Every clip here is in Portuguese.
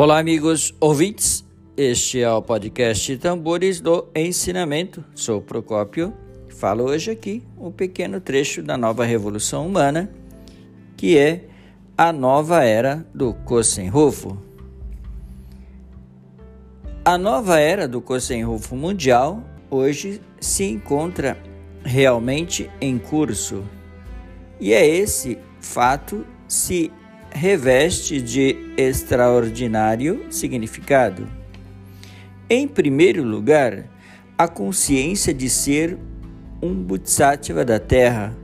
Olá, amigos ouvintes. Este é o podcast Tambores do Ensinamento. Sou Procópio. Falo hoje aqui um pequeno trecho da nova revolução humana, que é a nova era do Kosenrufo. A nova era do Kosenrufo mundial hoje se encontra realmente em curso. E é esse fato se reveste de extraordinário significado. Em primeiro lugar, a consciência de ser um Bodhisattva da Terra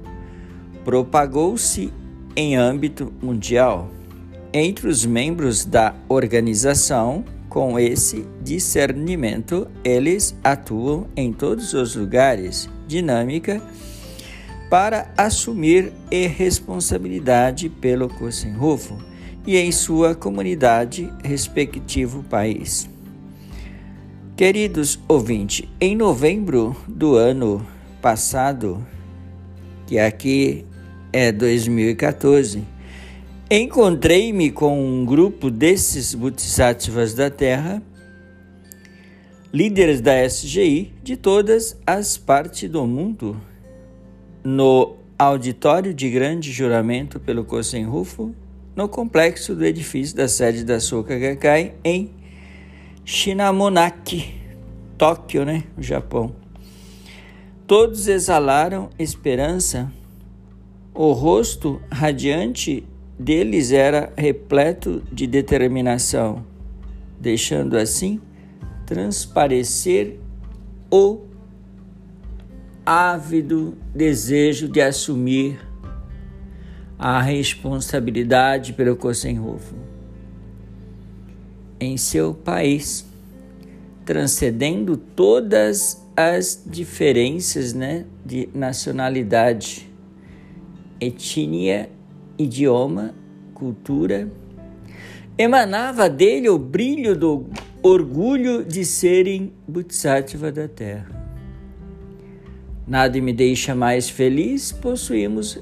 propagou-se em âmbito mundial. Entre os membros da organização, com esse discernimento, eles atuam em todos os lugares, dinâmica para assumir a responsabilidade pelo Kosenrufo e em sua comunidade respectivo país. Queridos ouvintes, em novembro do ano passado, que aqui é 2014, encontrei-me com um grupo desses Bodhisattvas da Terra, líderes da SGI de todas as partes do mundo no auditório de grande juramento pelo Kosen Rufo, no complexo do edifício da sede da Soka Gakkai em Shinamonaki, Tóquio, né, o Japão. Todos exalaram esperança. O rosto radiante deles era repleto de determinação, deixando assim transparecer o ávido desejo de assumir a responsabilidade pelo Kosenhofen em seu país, transcendendo todas as diferenças né, de nacionalidade, etnia, idioma, cultura. Emanava dele o brilho do orgulho de serem Bodhisattva da Terra. Nada me deixa mais feliz, possuímos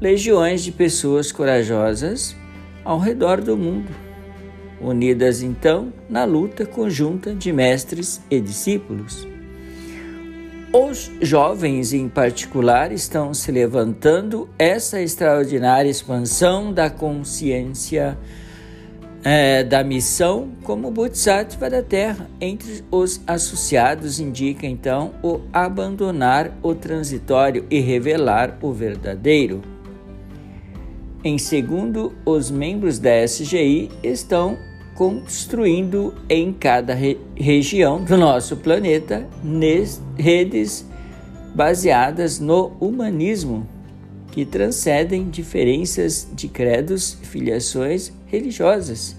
legiões de pessoas corajosas ao redor do mundo, unidas então na luta conjunta de mestres e discípulos. Os jovens, em particular, estão se levantando essa extraordinária expansão da consciência é, da missão como Bodhisattva da Terra. Entre os associados indica então o abandonar o transitório e revelar o verdadeiro. Em segundo, os membros da SGI estão construindo em cada re região do nosso planeta redes baseadas no humanismo que transcendem diferenças de credos e filiações religiosas.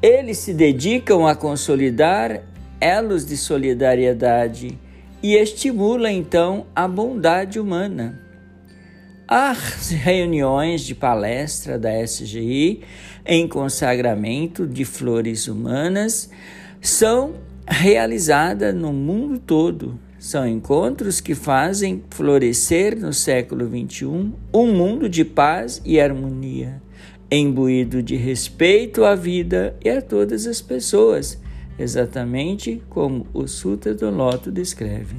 Eles se dedicam a consolidar elos de solidariedade e estimulam então a bondade humana. As reuniões de palestra da SGI em consagramento de flores humanas são realizadas no mundo todo são encontros que fazem florescer no século XXI um mundo de paz e harmonia, imbuído de respeito à vida e a todas as pessoas, exatamente como o Sutra do Loto descreve.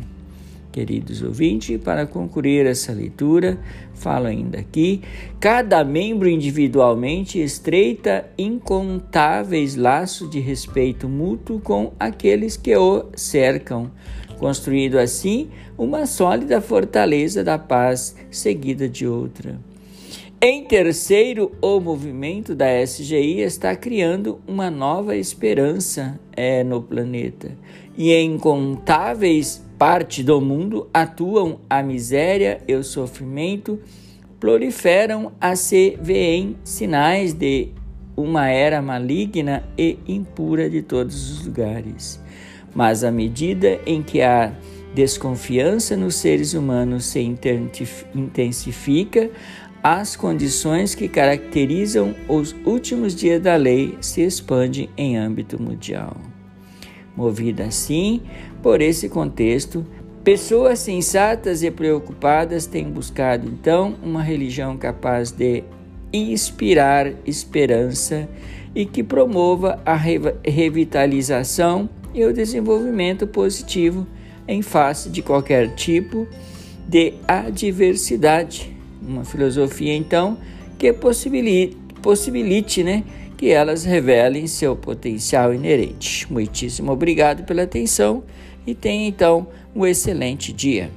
Queridos ouvintes, para concluir essa leitura, falo ainda aqui: cada membro individualmente estreita incontáveis laços de respeito mútuo com aqueles que o cercam, construindo assim uma sólida fortaleza da paz seguida de outra. Em terceiro, o movimento da SGI está criando uma nova esperança é, no planeta. E em incontáveis partes do mundo atuam a miséria e o sofrimento, proliferam a se veem sinais de uma era maligna e impura de todos os lugares. Mas à medida em que a desconfiança nos seres humanos se intensifica, as condições que caracterizam os últimos dias da lei se expandem em âmbito mundial. Movida assim por esse contexto, pessoas sensatas e preocupadas têm buscado então uma religião capaz de inspirar esperança e que promova a revitalização e o desenvolvimento positivo em face de qualquer tipo de adversidade. Uma filosofia, então, que possibilite, possibilite né, que elas revelem seu potencial inerente. Muitíssimo obrigado pela atenção e tenha então um excelente dia.